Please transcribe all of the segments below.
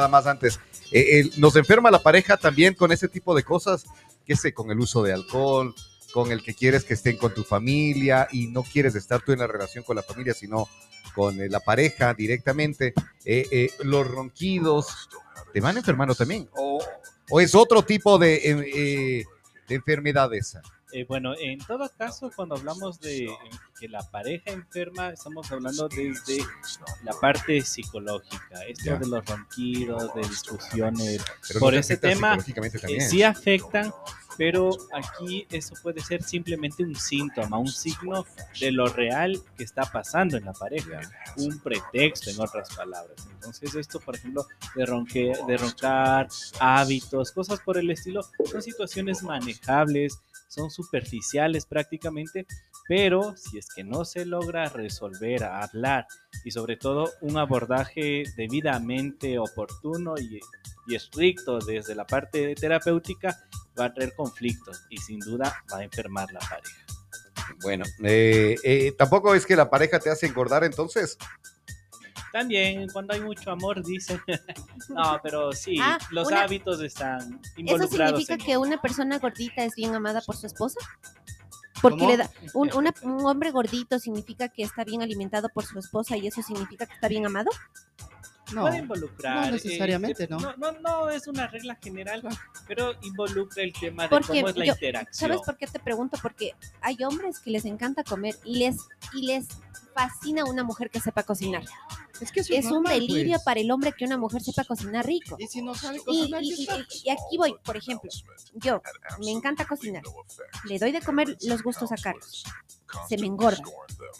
nada más antes. Eh, eh, nos enferma la pareja también con ese tipo de cosas, qué sé, con el uso de alcohol, con el que quieres que estén con tu familia y no quieres estar tú en la relación con la familia, sino con eh, la pareja directamente. Eh, los ronquidos te van enfermando también. O, o es otro tipo de, de enfermedad esa. Eh, bueno, en todo caso, cuando hablamos de eh, que la pareja enferma, estamos hablando desde la parte psicológica. Esto Ya. de los ronquidos, de discusiones, Pero por ese tema eh, sí afectan, pero aquí eso puede ser simplemente un síntoma, un signo de lo real que está pasando en la pareja, un pretexto, en otras palabras. Entonces, esto, por ejemplo, de, ronque, de roncar, hábitos, cosas por el estilo, son situaciones manejables, son superficiales prácticamente, pero si es que no se logra resolver, hablar y sobre todo un abordaje debidamente oportuno y, estricto desde la parte terapéutica, va a traer conflictos y sin duda va a enfermar la pareja. Bueno, eh, eh, tampoco es que la pareja te hace engordar entonces. También cuando hay mucho amor dicen, no, pero sí, Ah, los una- hábitos están ¿Eso involucrados. significa en que una persona gordita es bien amada por su esposa? Porque ¿Cómo? le da, un, una- un hombre gordito significa que está bien alimentado por su esposa y eso significa que está bien amado. No, puede involucrar. no eh, necesariamente, eh, ¿no? No, no, no es una regla general, pero involucra el tema de Porque cómo es la yo- interacción. ¿Sabes por qué te pregunto? Porque hay hombres que les encanta comer y les, y les fascina una mujer que sepa cocinar. Es que eso Es un normal, delirio pues. para el hombre que una mujer sepa cocinar rico. Y si no sabe cocinar, y- ¿qué y- está? y- y aquí voy, por ejemplo, yo me encanta cocinar, le doy de comer los gustos a Carlos, se me engorda.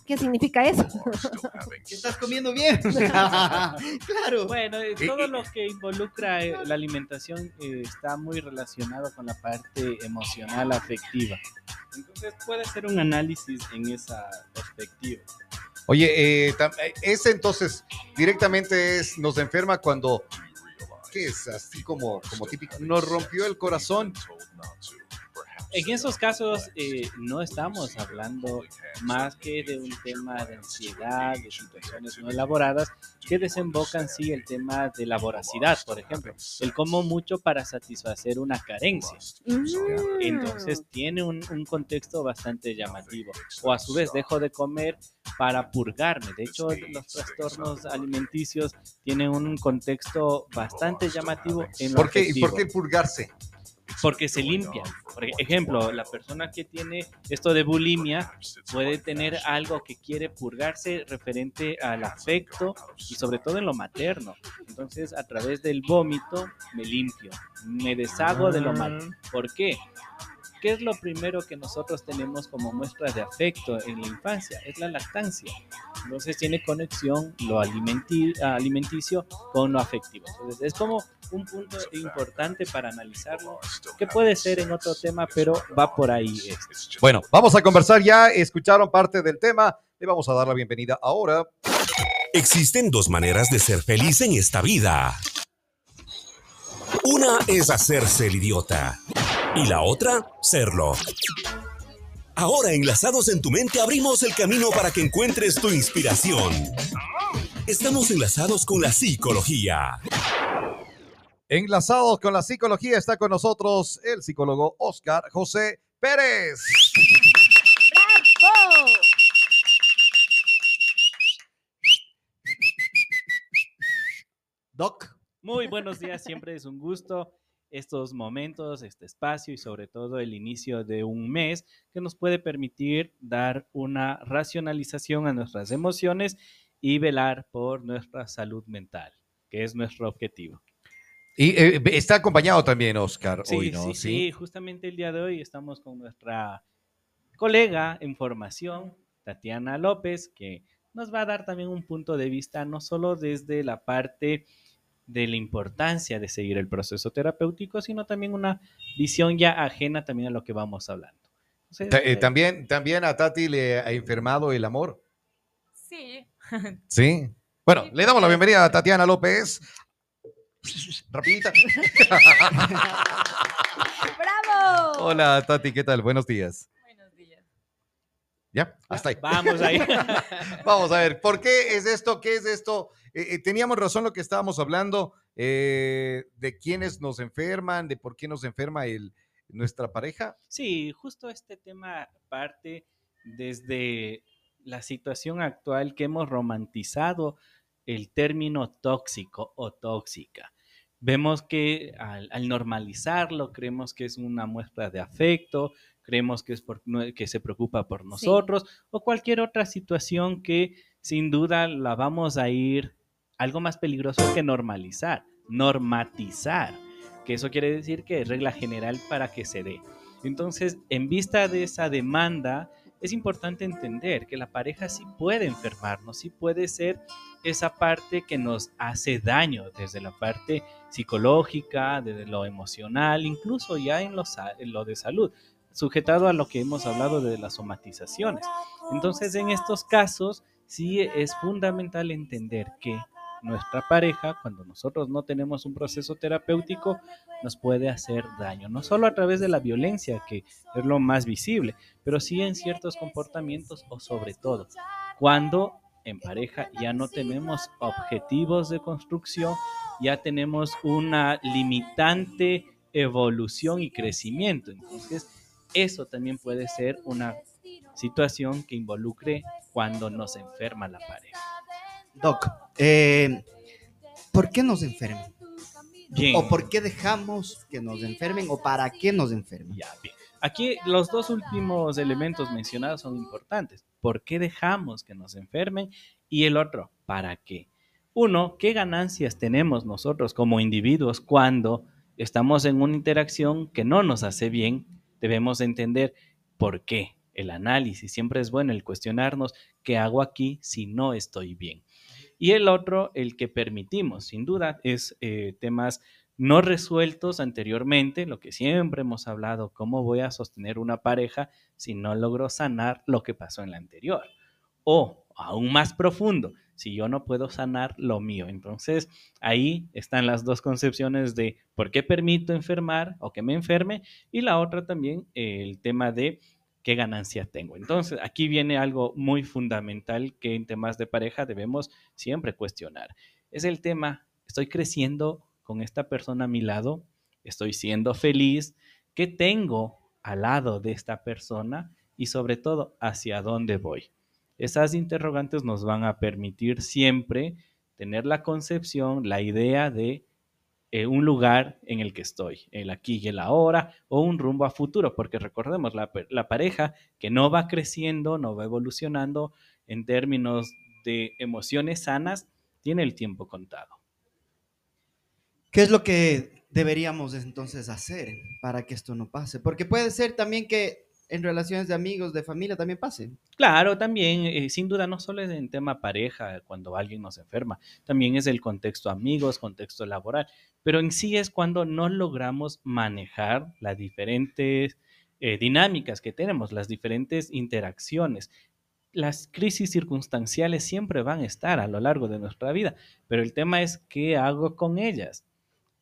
¿Qué significa eso? ¿Qué estás comiendo bien? claro. Bueno, eh, todo lo que involucra eh, la alimentación eh, está muy relacionado con la parte emocional, afectiva. Entonces puede ser un análisis en esa perspectiva. Oye, eh, eh, ese entonces directamente es, nos enferma cuando, ¿qué es? Así como, como típico, nos rompió el corazón. En esos casos eh, no estamos hablando más que de un tema de ansiedad, de situaciones no elaboradas que desembocan sí el tema de la voracidad, por ejemplo, el como mucho para satisfacer una carencia. Mm. Entonces tiene un, un contexto bastante llamativo. O a su vez dejo de comer para purgarme. De hecho, los trastornos alimenticios tienen un contexto bastante llamativo en lo ¿Por qué, ¿Por qué purgarse? Porque se limpia. Por ejemplo, la persona que tiene esto de bulimia puede tener algo que quiere purgarse referente al afecto y sobre todo en lo materno. Entonces, a través del vómito me limpio, me deshago de lo malo. ¿Por qué? ¿Qué es lo primero que nosotros tenemos como muestra de afecto en la infancia? Es la lactancia. Entonces tiene conexión lo alimenti- alimenticio con lo afectivo. Entonces es como un punto importante para analizarlo, que puede ser en otro tema, pero va por ahí este. Bueno, vamos a conversar ya. Escucharon parte del tema. Le vamos a dar la bienvenida ahora. Existen dos maneras de ser feliz en esta vida. Una es hacerse el idiota y la otra, serlo. Ahora, enlazados en tu mente, abrimos el camino para que encuentres tu inspiración. Estamos enlazados con la psicología. Enlazados con la psicología está con nosotros el psicólogo Oscar José Pérez. ¡Bravo! Doc. Muy buenos días, siempre es un gusto estos momentos, este espacio y sobre todo el inicio de un mes que nos puede permitir dar una racionalización a nuestras emociones y velar por nuestra salud mental, que es nuestro objetivo. Y eh, está acompañado también Oscar Sí, hoy, ¿no? sí, sí, justamente el día de hoy estamos con nuestra colega en formación, Tatiana López, que nos va a dar también un punto de vista no solo desde la parte de la importancia de seguir el proceso terapéutico, sino también una visión ya ajena también a lo que vamos hablando. Entonces, eh, eh, también, también a Tati le ha enfermado el amor. Sí. Sí. Bueno, le damos la bienvenida a Tatiana López. Rapidita. ¡Bravo! Hola Tati, ¿qué tal? Buenos días. ¿Ya? Hasta ahí. Vamos ahí. Vamos a ver, ¿por qué es esto? ¿Qué es esto? Eh, eh, teníamos razón lo que estábamos hablando. eh, de quiénes nos enferman, de por qué nos enferma el, nuestra pareja. Sí, justo este tema parte desde la situación actual que hemos romantizado el término tóxico o tóxica. Vemos que al, al normalizarlo, creemos que es una muestra de afecto, creemos que es por, que se preocupa por nosotros o cualquier otra situación que sin duda la vamos a ir algo más peligroso que normalizar, normatizar, que eso quiere decir que es regla general para que se dé. Entonces, en vista de esa demanda, es importante entender que la pareja sí puede enfermarnos, sí puede ser esa parte que nos hace daño desde la parte psicológica, desde lo emocional, incluso ya en lo de salud, sujetado a lo que hemos hablado de las somatizaciones. Entonces, en estos casos, sí es fundamental entender que nuestra pareja, cuando nosotros no tenemos un proceso terapéutico, nos puede hacer daño, no solo a través de la violencia, que es lo más visible, pero sí en ciertos comportamientos o sobre todo cuando en pareja ya no tenemos objetivos de construcción, ya tenemos una limitante evolución y crecimiento. Entonces, eso también puede ser una situación que involucre cuando nos enferma la pareja. Doc, eh, ¿por qué nos enferman? Bien. ¿O por qué dejamos que nos enfermen? ¿O para qué nos enferman? Ya, bien. Aquí los dos últimos elementos mencionados son importantes. ¿Por qué dejamos que nos enfermen? Y el otro, ¿para qué? Uno, ¿qué ganancias tenemos nosotros como individuos cuando estamos en una interacción que no nos hace bien? Debemos entender por qué. El análisis siempre es bueno, el cuestionarnos qué hago aquí si no estoy bien. Y el otro, el que permitimos, sin duda, es eh, temas no resueltos anteriormente, lo que siempre hemos hablado, cómo voy a sostener una pareja si no logro sanar lo que pasó en la anterior. O, aún más profundo, si yo no puedo sanar lo mío. Entonces, ahí están las dos concepciones de por qué permito enfermar o que me enferme y la otra también el tema de qué ganancia tengo. Entonces, aquí viene algo muy fundamental que en temas de pareja debemos siempre cuestionar. Es el tema, estoy creciendo con esta persona a mi lado, estoy siendo feliz, qué tengo al lado de esta persona y sobre todo hacia dónde voy. Esas interrogantes nos van a permitir siempre tener la concepción, la idea de eh, un lugar en el que estoy, el aquí y el ahora, o un rumbo a futuro, porque recordemos, la, pa- la pareja que no va creciendo, no va evolucionando en términos de emociones sanas, tiene el tiempo contado. ¿Qué es lo que deberíamos entonces hacer para que esto no pase? Porque puede ser también que en relaciones de amigos, de familia también pase. Claro, también, eh, sin duda, no solo es en tema pareja, cuando alguien nos enferma, también es el contexto amigos, contexto laboral, pero en sí es cuando no logramos manejar las diferentes eh, dinámicas que tenemos, las diferentes interacciones. Las crisis circunstanciales siempre van a estar a lo largo de nuestra vida, pero el tema es qué hago con ellas.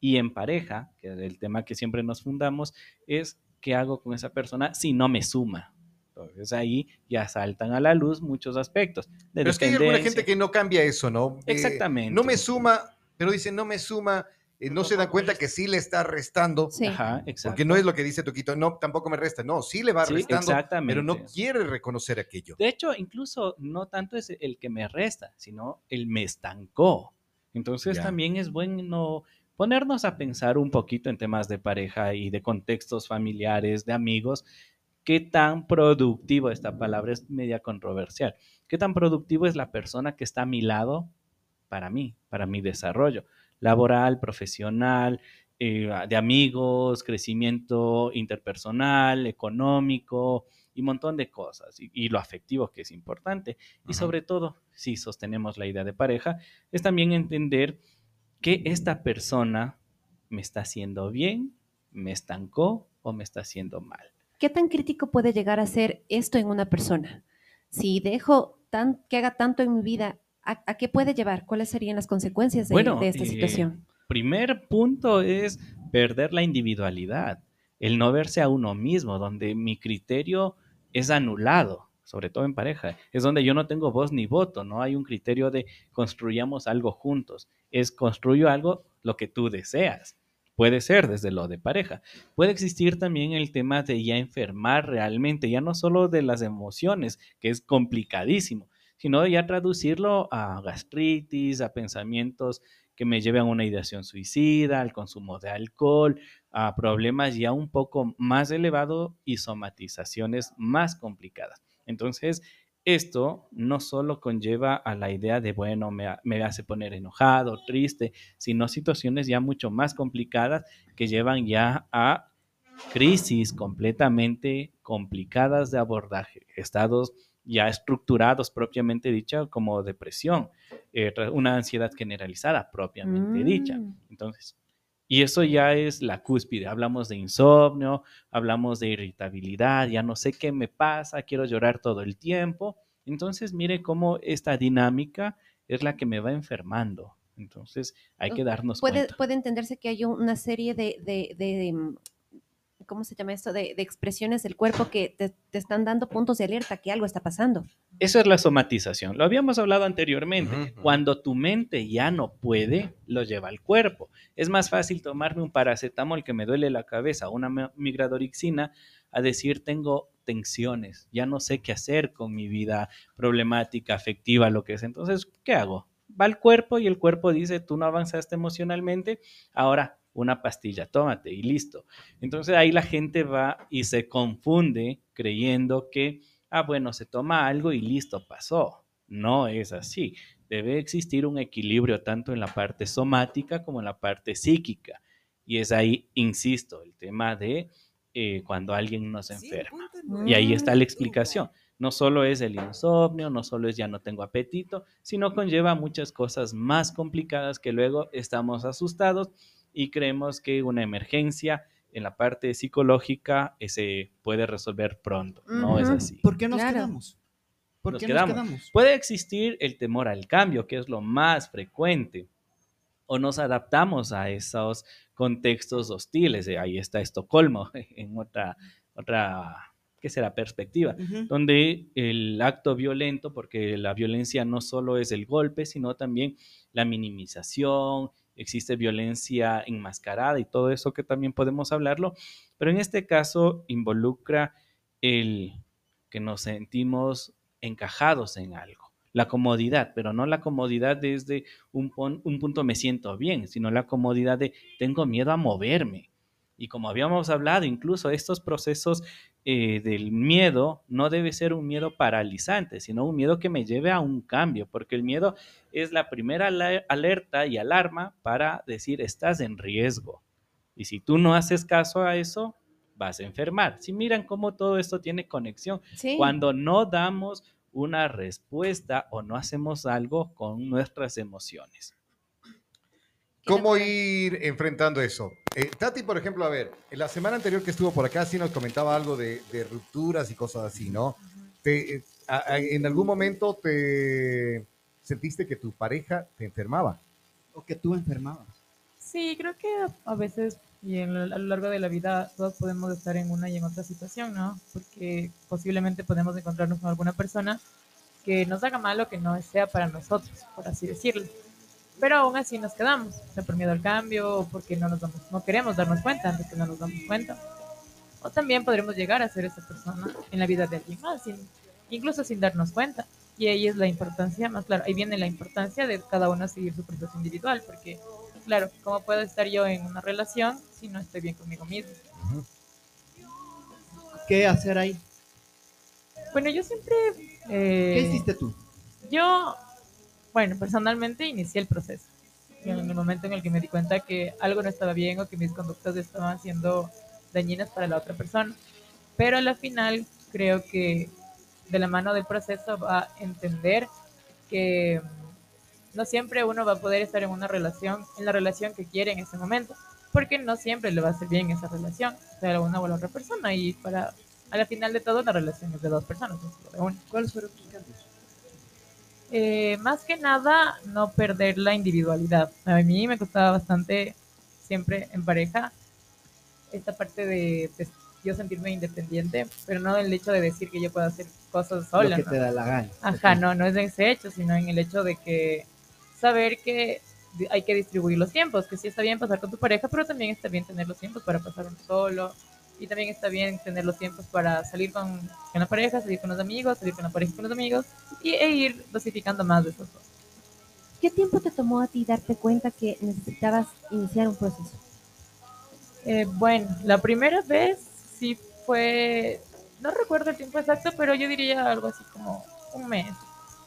Y en pareja, que es el tema que siempre nos fundamos, es qué hago con esa persona si no me suma. Entonces ahí ya saltan a la luz muchos aspectos. De Pero es que hay alguna gente que no cambia eso, ¿no? Eh, Exactamente. no me suma, pero dice no me suma, eh, no se dan cuenta que sí le está restando. Sí. Ajá, exacto. Porque no es lo que dice Toquito, no, tampoco me resta, no, sí le va Sí, restando, exactamente. pero no quiere reconocer aquello. De hecho, incluso no tanto es el que me resta, sino el me estancó. Entonces Ya. también es bueno ponernos a pensar un poquito en temas de pareja y de contextos familiares, de amigos, qué tan productivo, esta palabra es media controversial, qué tan productivo es la persona que está a mi lado para mí, para mi desarrollo laboral, profesional, eh, de amigos, crecimiento interpersonal, económico y un montón de cosas. Y, y lo afectivo que es importante. Y sobre todo, si sostenemos la idea de pareja, es también entender que esta persona me está haciendo bien, me estancó o me está haciendo mal. ¿Qué tan crítico puede llegar a ser esto en una persona? Si dejo tan, que haga tanto en mi vida, ¿a, a qué puede llevar? ¿Cuáles serían las consecuencias de, Bueno, de esta eh, situación? primer punto es perder la individualidad, el no verse a uno mismo, donde mi criterio es anulado, sobre todo en pareja. Es donde yo no tengo voz ni voto, no hay un criterio de construyamos algo juntos. Es construyo algo lo que tú deseas. Puede ser desde lo de pareja. Puede existir también el tema de ya enfermar realmente, ya no solo de las emociones, que es complicadísimo, sino ya traducirlo a gastritis, a pensamientos que me lleven a una ideación suicida, al consumo de alcohol, a problemas ya un poco más elevados y somatizaciones más complicadas. Entonces, esto no solo conlleva a la idea de, bueno, me, me, hace poner enojado, triste, sino situaciones ya mucho más complicadas que llevan ya a crisis completamente complicadas de abordaje, estados ya estructurados propiamente dicha como depresión, eh, una ansiedad generalizada propiamente mm. dicha. Entonces, y eso ya es la cúspide. Hablamos de insomnio, hablamos de irritabilidad, ya no sé qué me pasa, quiero llorar todo el tiempo. Entonces, mire cómo esta dinámica es la que me va enfermando. Entonces, hay que darnos puede, cuenta. Puede entenderse que hay una serie de, de, de ¿cómo se llama esto? De, de expresiones del cuerpo que te, te, están dando puntos de alerta que algo está pasando. Eso es la somatización. Lo habíamos hablado anteriormente. Uh -huh. Cuando tu mente ya no puede, lo lleva al cuerpo. Es más fácil tomarme un paracetamol que me duele la cabeza, una migradorixina, a decir tengo tensiones, ya no sé qué hacer con mi vida problemática, afectiva, lo que es. Entonces, ¿qué hago? Va al cuerpo y el cuerpo dice, tú no avanzaste emocionalmente, ahora una pastilla, tómate y listo. Entonces ahí la gente va y se confunde creyendo que, ah, bueno, se toma algo y listo, pasó. No es así. Debe existir un equilibrio tanto en la parte somática como en la parte psíquica. Y es ahí, insisto, el tema de eh, cuando alguien nos enferma. Y ahí está la explicación. No solo es el insomnio, no solo es ya no tengo apetito, sino conlleva muchas cosas más complicadas que luego estamos asustados y creemos que una emergencia en la parte psicológica eh, se puede resolver pronto. Uh -huh. No es así. ¿Por qué nos claro. quedamos? ¿Por nos qué quedamos? nos quedamos? Puede existir el temor al cambio, que es lo más frecuente, o nos adaptamos a esos contextos hostiles. Ahí está Estocolmo, en otra, otra ¿qué será? Perspectiva, uh -huh. donde el acto violento, porque la violencia no solo es el golpe, sino también la minimización, existe violencia enmascarada y todo eso que también podemos hablarlo, pero en este caso involucra el que nos sentimos encajados en algo, la comodidad, pero no la comodidad desde un, un punto me siento bien, sino la comodidad de tengo miedo a moverme. Y como habíamos hablado, incluso estos procesos eh, del miedo no debe ser un miedo paralizante, sino un miedo que me lleve a un cambio, porque el miedo es la primera alerta y alarma para decir estás en riesgo. Y si tú no haces caso a eso, vas a enfermar. Si miran cómo todo esto tiene conexión, sí. cuando no damos una respuesta o no hacemos algo con nuestras emociones. ¿Cómo ir enfrentando eso? Eh, Tati, por ejemplo, a ver, en la semana anterior que estuvo por acá sí nos comentaba algo de, de rupturas y cosas así, ¿no? Te, eh, a, a, ¿En algún momento te sentiste que tu pareja te enfermaba? ¿O que tú enfermabas? Sí, creo que a veces y en, a lo largo de la vida todos podemos estar en una y en otra situación, ¿no? Porque posiblemente podemos encontrarnos con alguna persona que nos haga mal o que no sea para nosotros, por así decirlo pero aún así nos quedamos, o sea, por miedo al cambio, o porque no, nos damos, no queremos darnos cuenta antes que no nos damos cuenta. O también podremos llegar a ser esa persona en la vida de alguien más, sin, incluso sin darnos cuenta. Y ahí es la importancia, más claro, ahí viene la importancia de cada uno seguir su proceso individual, porque, claro, ¿cómo puedo estar yo en una relación si no estoy bien conmigo mismo? ¿Qué hacer ahí? Bueno, yo siempre... Eh, ¿Qué hiciste tú? Yo bueno, personalmente inicié el proceso. En el momento en el que me di cuenta que algo no estaba bien o que mis conductas estaban siendo dañinas para la otra persona. Pero a la final creo que de la mano del proceso va a entender que no siempre uno va a poder estar en una relación, en la relación que quiere en ese momento, porque no siempre le va a hacer bien esa relación, sea una o la otra persona, y para, a la final de todo, una relación es de dos personas, no solo de una. ¿Cuáles fueron tus cambios? Eh, más que nada, no perder la individualidad. A mí me costaba bastante, siempre en pareja, esta parte de, de yo sentirme independiente, pero no el hecho de decir que yo puedo hacer cosas sola. Lo que ¿no? te da la gana. Ajá, no, no es de ese hecho, sino en el hecho de que saber que hay que distribuir los tiempos, que sí está bien pasar con tu pareja, pero también está bien tener los tiempos para pasar uno solo. Y también está bien tener los tiempos para salir con, con la pareja, salir con los amigos, salir con la pareja y con los amigos, y, e ir dosificando más de esas cosas. ¿Qué tiempo te tomó a ti darte cuenta que necesitabas iniciar un proceso? Eh, bueno, la primera vez sí fue, no recuerdo el tiempo exacto, pero yo diría algo así como un mes,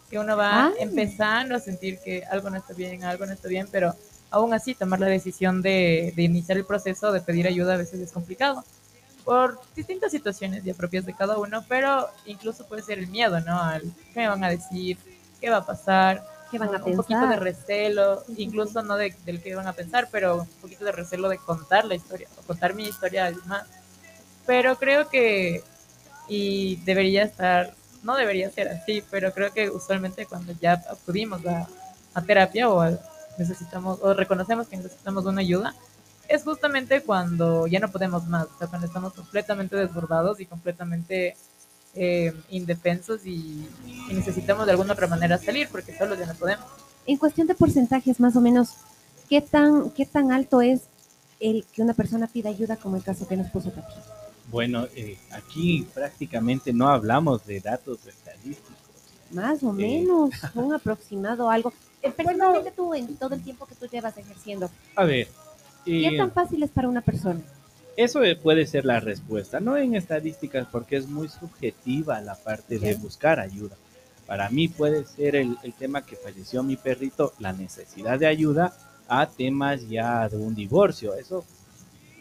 que uno va Ah. empezando a sentir que algo no está bien, algo no está bien, pero aún así tomar la decisión de, de iniciar el proceso, de pedir ayuda a veces es complicado, por distintas situaciones ya propias de cada uno, pero incluso puede ser el miedo, ¿no? Al qué me van a decir, qué va a pasar, ¿Qué van a un poquito de pensar? recelo, incluso no de, del que van a pensar, pero un poquito de recelo de contar la historia, o contar mi historia a alguien más. Pero creo que, y debería estar, no debería ser así, pero creo que usualmente cuando ya acudimos a, a terapia o a- necesitamos, o reconocemos que necesitamos una ayuda, es justamente cuando ya no podemos más, o sea, cuando estamos completamente desbordados y completamente eh, indefensos y, y necesitamos de alguna otra manera salir porque solo ya no podemos. En cuestión de porcentajes, más o menos, ¿qué tan, qué tan alto es el que una persona pida ayuda como el caso que nos puso Tati? Bueno, eh, aquí prácticamente no hablamos de datos estadísticos. Más o Eh. menos, un aproximado, algo. Eh, Personalmente tú, en todo el tiempo que tú llevas ejerciendo, A ver, ¿qué tan fácil es para una persona? eso eh, puede ser la respuesta, no en estadísticas porque es muy subjetiva la parte de buscar ayuda. Para mí puede ser el, el tema que falleció mi perrito, la necesidad de ayuda, a temas ya de un divorcio. Eso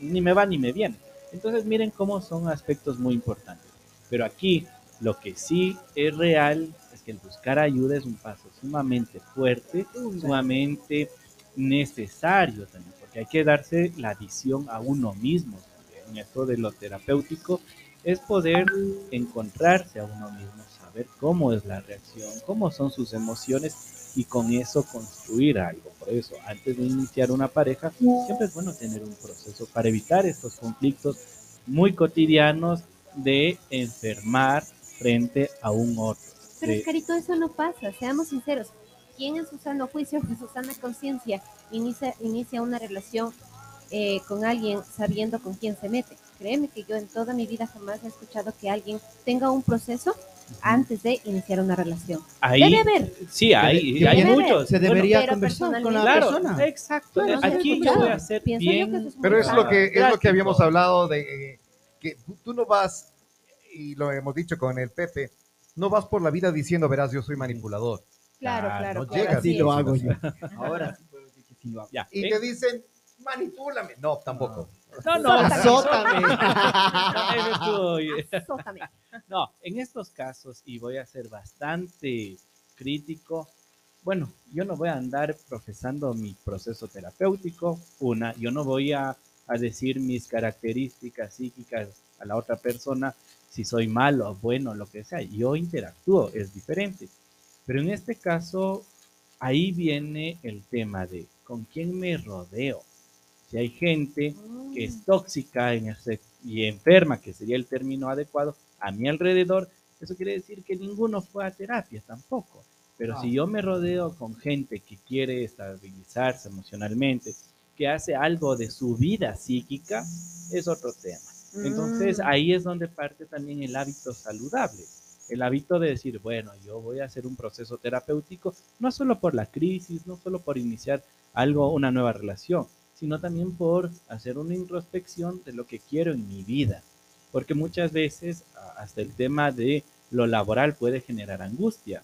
ni me va ni me viene. Entonces miren cómo son aspectos muy importantes. Pero aquí lo que sí es real es que el buscar ayuda es un paso sumamente fuerte, sumamente necesario también, porque hay que darse la visión a uno mismo. En esto de lo terapéutico es poder encontrarse a uno mismo, saber cómo es la reacción, cómo son sus emociones y con eso construir algo. Por eso, antes de iniciar una pareja, siempre es bueno tener un proceso para evitar estos conflictos muy cotidianos de enfermar frente a un otro. Pero, Oscarito, eso no pasa, seamos sinceros. ¿Quién en su sano juicio, en su sana conciencia, inicia, inicia una relación eh, con alguien sabiendo con quién se mete? Créeme que yo en toda mi vida jamás he escuchado que alguien tenga un proceso antes de iniciar una relación. ahí, Debe haber, sí, hay, hay debe haber. muchos. Se debería conversar con la Claro, persona. exacto. Aquí yo voy a ser Pienso yo que bien. eso es muy Pero es lo que, es lo que habíamos hablado de eh, que tú no vas, y lo hemos dicho con el Pepe, no vas por la vida diciendo, verás, yo soy manipulador. Claro, Ah, claro. no claro, llega, así Así lo es. hago yo. Ahora sí puedo decir que sí lo hago. Ya, Y ¿eh? te dicen, manipúlame. No, tampoco. No, no, Azótame. Azótame. No, en estos casos, y voy a ser bastante crítico, bueno, yo no voy a andar profesando mi proceso terapéutico, una, yo no voy a, a decir mis características psíquicas a la otra persona, si soy malo, bueno, lo que sea, yo interactúo, es diferente. Pero en este caso, ahí viene el tema de con quién me rodeo. Si hay gente que es tóxica y enferma, que sería el término adecuado, a mi alrededor, eso quiere decir que ninguno fue a terapia tampoco. Pero No. si yo me rodeo con gente que quiere estabilizarse emocionalmente, que hace algo de su vida psíquica, es otro tema. Entonces Mm. ahí es donde parte también el hábito saludable. El hábito de decir, bueno, yo voy a hacer un proceso terapéutico, no solo por la crisis, no solo por iniciar algo, una nueva relación, sino también por hacer una introspección de lo que quiero en mi vida. Porque muchas veces hasta el tema de lo laboral puede generar angustia.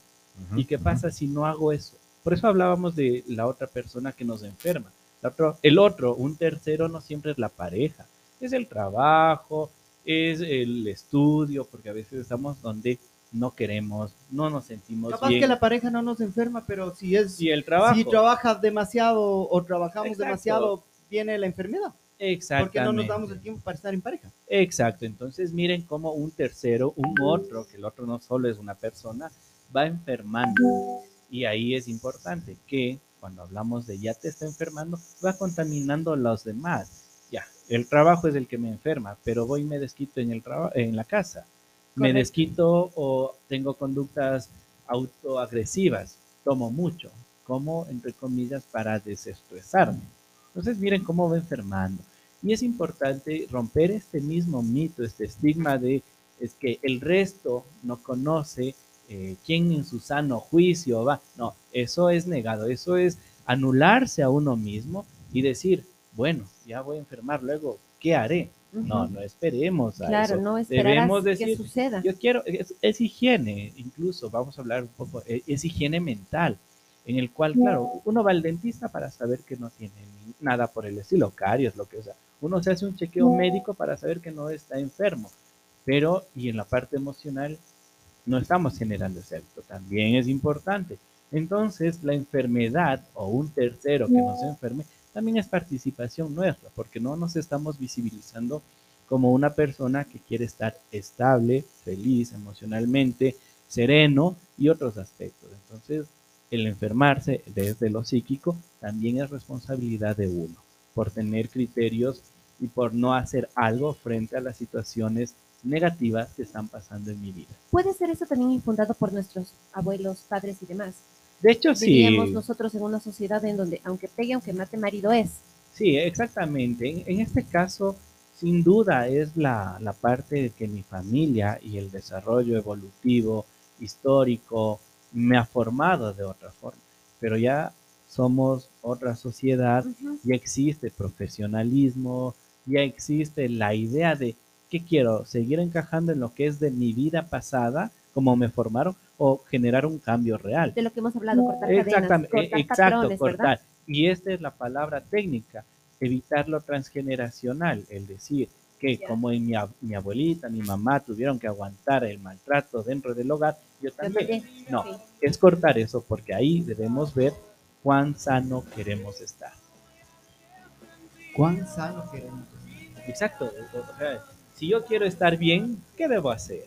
¿Y qué pasa si no hago eso? Por eso hablábamos de la otra persona que nos enferma. La otro- el otro, un tercero, no siempre es la pareja. Es el trabajo, es el estudio, porque a veces estamos donde no queremos, no nos sentimos Capaz bien. que la pareja no nos enferma, pero si es Y el trabajo. si trabajas demasiado o trabajamos Exacto. demasiado, viene la enfermedad. Porque Exactamente. no nos damos el tiempo para estar en pareja. Exacto, entonces miren cómo un tercero, un otro, que el otro no solo es una persona, va enfermando. Y ahí es importante que cuando hablamos de ya te está enfermando, va contaminando a los demás. Ya, el trabajo es el que me enferma, pero voy y me desquito en, el en la casa. Me desquito o tengo conductas autoagresivas, tomo mucho. como, entre comillas, para desestresarme. Entonces, miren cómo va enfermando. Y es importante romper este mismo mito, este estigma de es que el resto no conoce eh, quién en su sano juicio va. No, eso es negado, eso es anularse a uno mismo y decir, bueno, ya voy a enfermar, luego, ¿qué haré? No, no esperemos a Claro, eso. no esperarás Debemos que suceda. yo quiero, es, es higiene, incluso, vamos a hablar un poco, e- es, higiene mental, en el cual, claro, uno va al dentista para saber que no tiene nada por el estilo, caries, lo que sea. Uno se hace un chequeo médico para saber que no está enfermo, pero, y en la parte emocional, no estamos generando ese hábito, también es importante. Entonces, la enfermedad o un tercero que nos enferme también es participación nuestra, porque no nos estamos visibilizando como una persona que quiere estar estable, feliz emocionalmente, sereno y otros aspectos. Entonces, el enfermarse desde lo psíquico también es responsabilidad de uno, por tener criterios y por no hacer algo frente a las situaciones negativas que están pasando en mi vida. Puede ser eso también infundado por nuestros abuelos, padres y demás. De hecho, sí. Vivíamos nosotros en una sociedad en donde aunque pegue, aunque mate, marido es. Sí, exactamente. En, en este caso, sin duda, es la, la parte de que mi familia y el desarrollo evolutivo, histórico, me ha formado de otra forma. Pero ya somos otra sociedad, Ujú. ya existe profesionalismo, ya existe la idea de qué quiero, seguir encajando en lo que es de mi vida pasada, como me formaron, o generar un cambio real. De lo que hemos hablado, cortar cadenas, Exactamente, cortar exacto, patrones, ¿verdad? cortar. Y esta es la palabra técnica, evitar lo transgeneracional, el decir que como en mi, ab- mi abuelita, mi mamá tuvieron que aguantar el maltrato dentro del hogar, yo también. No, es cortar eso porque ahí debemos ver cuán sano queremos estar. ¿Cuán sano queremos? Exacto. o sea, si yo quiero estar bien, ¿qué debo hacer?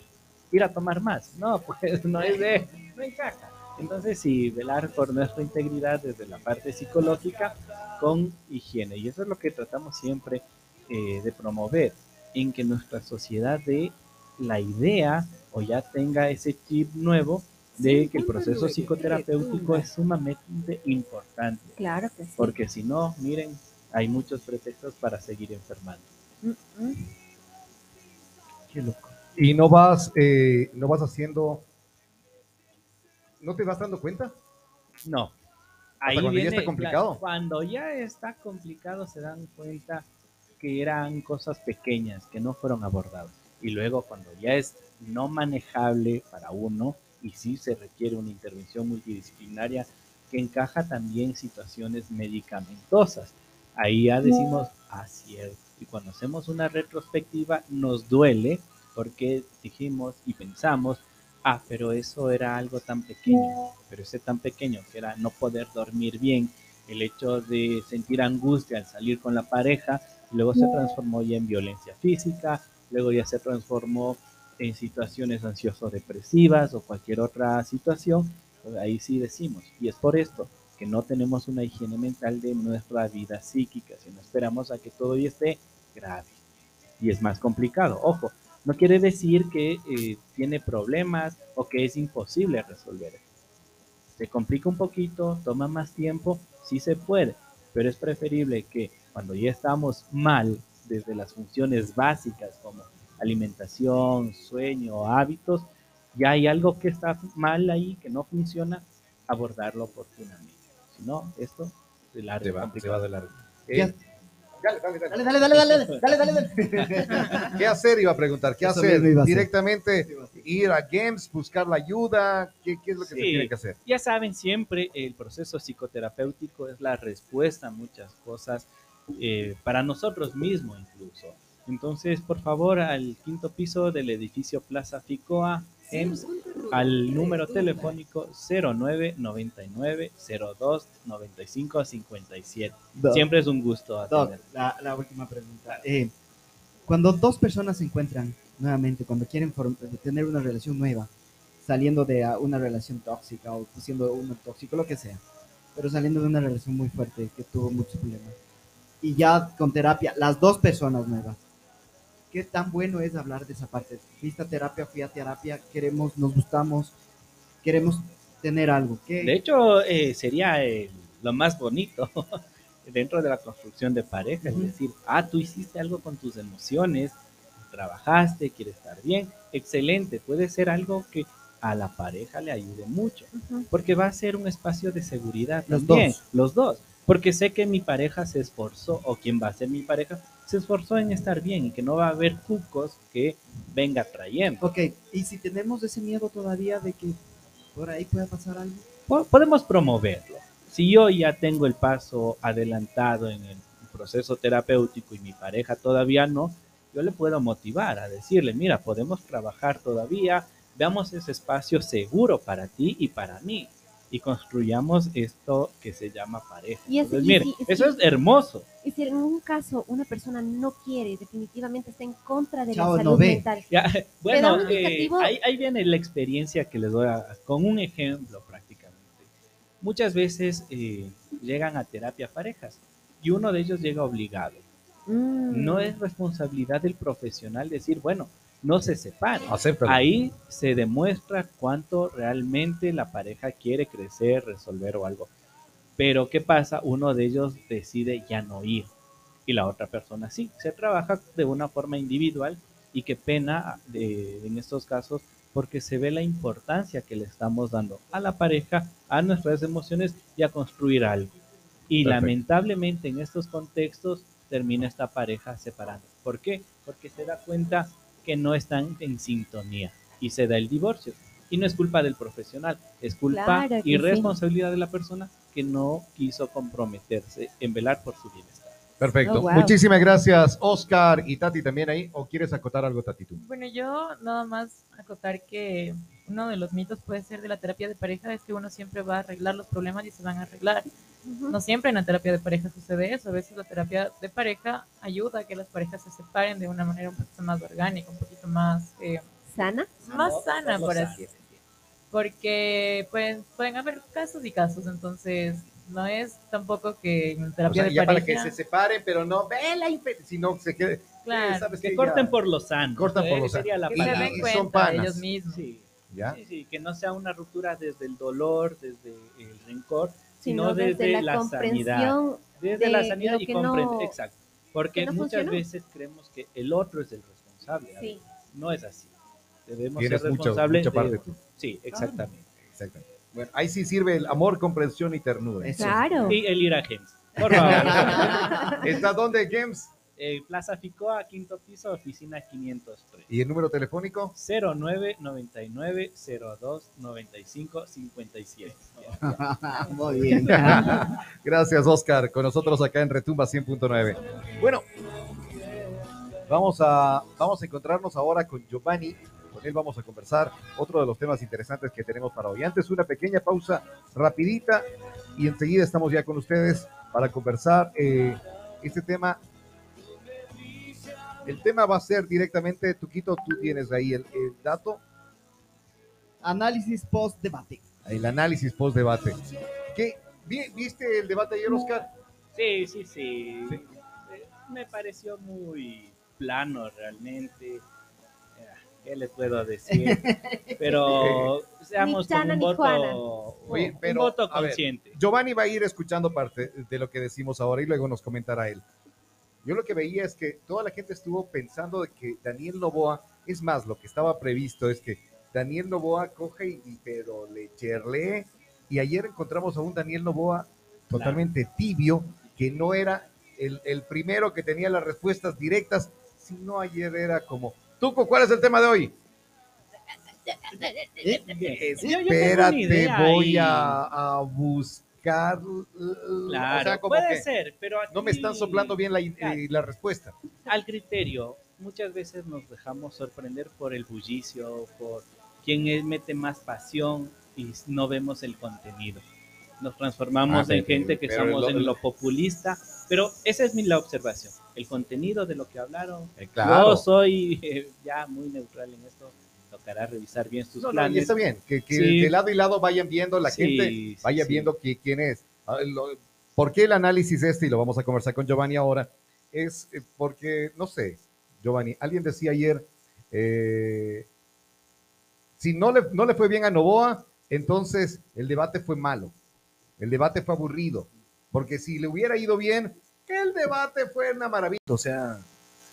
Ir a tomar más. No, pues no es de, no encaja. Entonces sí, velar por nuestra integridad desde la parte psicológica con higiene. Y eso es lo que tratamos siempre eh, de promover, en que nuestra sociedad dé la idea o ya tenga ese chip nuevo de que el proceso psicoterapéutico es sumamente importante. Claro que sí. Porque si no, miren, hay muchos pretextos para seguir enfermando. Mm, mm. Qué loco. Y no vas, eh, no vas haciendo, ¿no te vas dando cuenta? No. cuando ya está complicado. cuando ya está complicado se dan cuenta que eran cosas pequeñas que no fueron abordadas. Y luego cuando ya es no manejable para uno y sí se requiere una intervención multidisciplinaria que encaja también situaciones medicamentosas. Ahí ya decimos, ah, cierto. Y cuando hacemos una retrospectiva nos duele porque dijimos y pensamos, ah, pero eso era algo tan pequeño, pero ese tan pequeño que era no poder dormir bien, el hecho de sentir angustia al salir con la pareja, luego se transformó ya en violencia física, luego ya se transformó en situaciones ansioso-depresivas o cualquier otra situación, pues ahí sí decimos, y es por esto que no tenemos una higiene mental de nuestra vida psíquica, sino esperamos a que todo ya esté grave. Y es más complicado, ojo, no quiere decir que eh, tiene problemas o que es imposible resolver. Se complica un poquito, toma más tiempo, sí se puede, pero es preferible que cuando ya estamos mal desde las funciones básicas como alimentación, sueño, hábitos, ya hay algo que está mal ahí, que no funciona, abordarlo oportunamente. Si no, esto se larga. Se va, se va de largo. ¿Qué Eh, dale, dale, dale. Dale, dale, dale, dale, dale, dale, dale. ¿Qué hacer? Iba a preguntar. ¿Qué Eso hacer? Directamente ir a Games, buscar la ayuda. ¿Qué, qué es lo que se tiene que hacer? Ya saben, siempre el proceso psicoterapéutico es la respuesta a muchas cosas eh, para nosotros mismos incluso. Entonces, por favor, al quinto piso del edificio Plaza Ficoa, EMS, al número telefónico 0999 02 95 57. Doc, Siempre es un gusto Doc, la, la última pregunta. Eh, cuando dos personas se encuentran nuevamente, cuando quieren form- tener una relación nueva, saliendo de ah, una relación tóxica o siendo uno tóxico, lo que sea, pero saliendo de una relación muy fuerte que tuvo muchos problemas, y ya con terapia, las dos personas nuevas, ¿qué tan bueno es hablar de esa parte? Vista terapia, fui a terapia, queremos, nos gustamos, queremos tener algo. ¿Qué? De hecho, eh, sería el- lo más bonito dentro de la construcción de pareja, es decir, ah, tú hiciste algo con tus emociones, trabajaste, quieres estar bien, excelente, puede ser algo que a la pareja le ayude mucho, porque va a ser un espacio de seguridad Los también, dos. los dos, porque sé que mi pareja se esforzó, o quien va a ser mi pareja, se esforzó en estar bien y que no va a haber cucos que venga trayendo. Ok, y si tenemos ese miedo todavía de que por ahí pueda pasar algo. po- podemos promoverlo. Si yo ya tengo el paso adelantado en el proceso terapéutico y mi pareja todavía no, yo le puedo motivar a decirle, mira, podemos trabajar todavía, veamos ese espacio seguro para ti y para mí y construyamos esto que se llama pareja. Y es- Entonces, y mire, si- eso si- es hermoso. Y si en un caso una persona no quiere, definitivamente está en contra de Chao, la salud mental. Ya, bueno, eh, ahí viene la experiencia que les doy a- con un ejemplo prácticamente. Muchas veces eh, llegan a terapia parejas y uno de ellos llega obligado. Mm. No es responsabilidad del profesional decir, bueno, no se separen. Acéptalo. Ahí se demuestra cuánto realmente la pareja quiere crecer, resolver o algo. Pero ¿qué pasa? Uno de ellos decide ya no ir y la otra persona sí. Se trabaja de una forma individual y qué pena de- en estos casos porque se ve la importancia que le estamos dando a la pareja, a nuestras emociones y a construir algo. Y Perfecto. lamentablemente en estos contextos termina esta pareja separando. ¿Por qué? Porque se da cuenta que no están en sintonía y se da el divorcio. Y no es culpa del profesional, es culpa Claro y sí. responsabilidad de la persona que no quiso comprometerse en velar por su bienestar. Perfecto. Oh, wow. Muchísimas gracias, Oscar y Tati también ahí. ¿O quieres acotar algo, Tati, tú? Bueno, yo nada más acotar que uno de los mitos puede ser de la terapia de pareja es que uno siempre va a arreglar los problemas y se van a arreglar. No siempre en la terapia de pareja sucede eso. A veces la terapia de pareja ayuda a que las parejas se separen de una manera un poquito más orgánica, un poquito más, eh, ¿Sana? más sana, Lo por sano. así decirlo. Porque pueden, pueden haber casos y casos, entonces no es tampoco que en O terapia sea, de ya para pareja... que se separen, pero no ve la sino se quede. Claro, eh, ¿sabes Que qué? corten Ya. por lo sano. Cortan por lo sano. sería la que se den cuenta son panas. de ellos mismos. Sí, ¿Ya? sí, sí, que no sea una ruptura desde el dolor, desde el rencor, Sino sino desde desde la, comprensión. Desde de la sanidad y comprender. no- Exacto. Porque no muchas funcionó. veces creemos que el otro es el responsable. Sí. No es así. Debemos Tienes ser mucho- responsables. mucha parte de- tú. Sí, exactamente. Exactamente. Bueno, ahí sí sirve el amor, comprensión y ternura. Eso. Claro. Y el ir a Gems. Por favor. ¿Está dónde, Games? Eh, Plaza Ficoa, quinto piso, oficina 503. ¿Y el número telefónico? 0999 02 95 57. Muy bien. Gracias, Oscar. Con nosotros acá en Retumba 100.9. Bueno, vamos a, vamos a encontrarnos ahora con Giovanni. Con él vamos a conversar otro de los temas interesantes que tenemos para hoy. Antes, una pequeña pausa rapidita y enseguida estamos ya con ustedes para conversar eh, este tema. El tema va a ser directamente, Tuquito, tú tienes ahí el, el dato, Análisis post-debate. el análisis post-debate. ¿Qué? ¿Vi- ¿Viste el debate ayer, Oscar? Sí, sí, sí. Sí. Eh, Me pareció muy plano realmente. Eh, ¿Qué le puedo decir? Pero seamos con un voto. Oye, un pero, voto a ver, consciente. Giovanni va a ir escuchando parte de lo que decimos ahora y luego nos comentará él. Yo lo que veía es que toda la gente estuvo pensando de que Daniel Novoa, es más, lo que estaba previsto es que Daniel Novoa coge y, pero le cherlee y ayer encontramos a un Daniel Novoa totalmente tibio, que no era el, el primero que tenía las respuestas directas, sino ayer era como, Tuco, ¿cuál es el tema de hoy? Una Espérate, voy a, a buscar. Claro, o sea, como puede que ser, pero no me están soplando bien la, eh, la respuesta. al criterio. Muchas veces nos dejamos sorprender por el bullicio, por quien mete más pasión y no vemos el contenido. Nos transformamos Ah, en pero- gente que lo- en lo populista, pero esa es mi la observación. El contenido de lo que hablaron. Eh, claro. Yo soy eh, ya muy neutral en esto. Tocará revisar bien sus No, no, planes. y está bien, que, que Sí. de lado y lado vayan viendo la Sí, gente, vaya sí. viendo qui- quién es. Ah, ¿Por qué el análisis este? Y lo vamos a conversar con Giovanni ahora. Es eh, porque, no sé, Giovanni, alguien decía ayer, eh, si no le, no le fue bien a Novoa, Entonces, el debate fue malo. El debate fue aburrido. Porque si le hubiera ido bien, el debate fue una maravilla. O sea,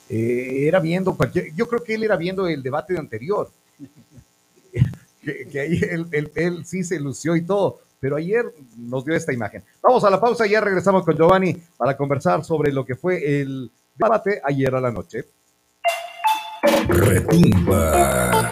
eh, era viendo. Yo creo que él era viendo el debate de anterior. que, ahí él, él- él sí se lució y todo. Pero ayer nos dio esta imagen. Vamos a la pausa y ya regresamos con Giovanni para conversar sobre lo que fue el debate ayer a la noche. Retumba.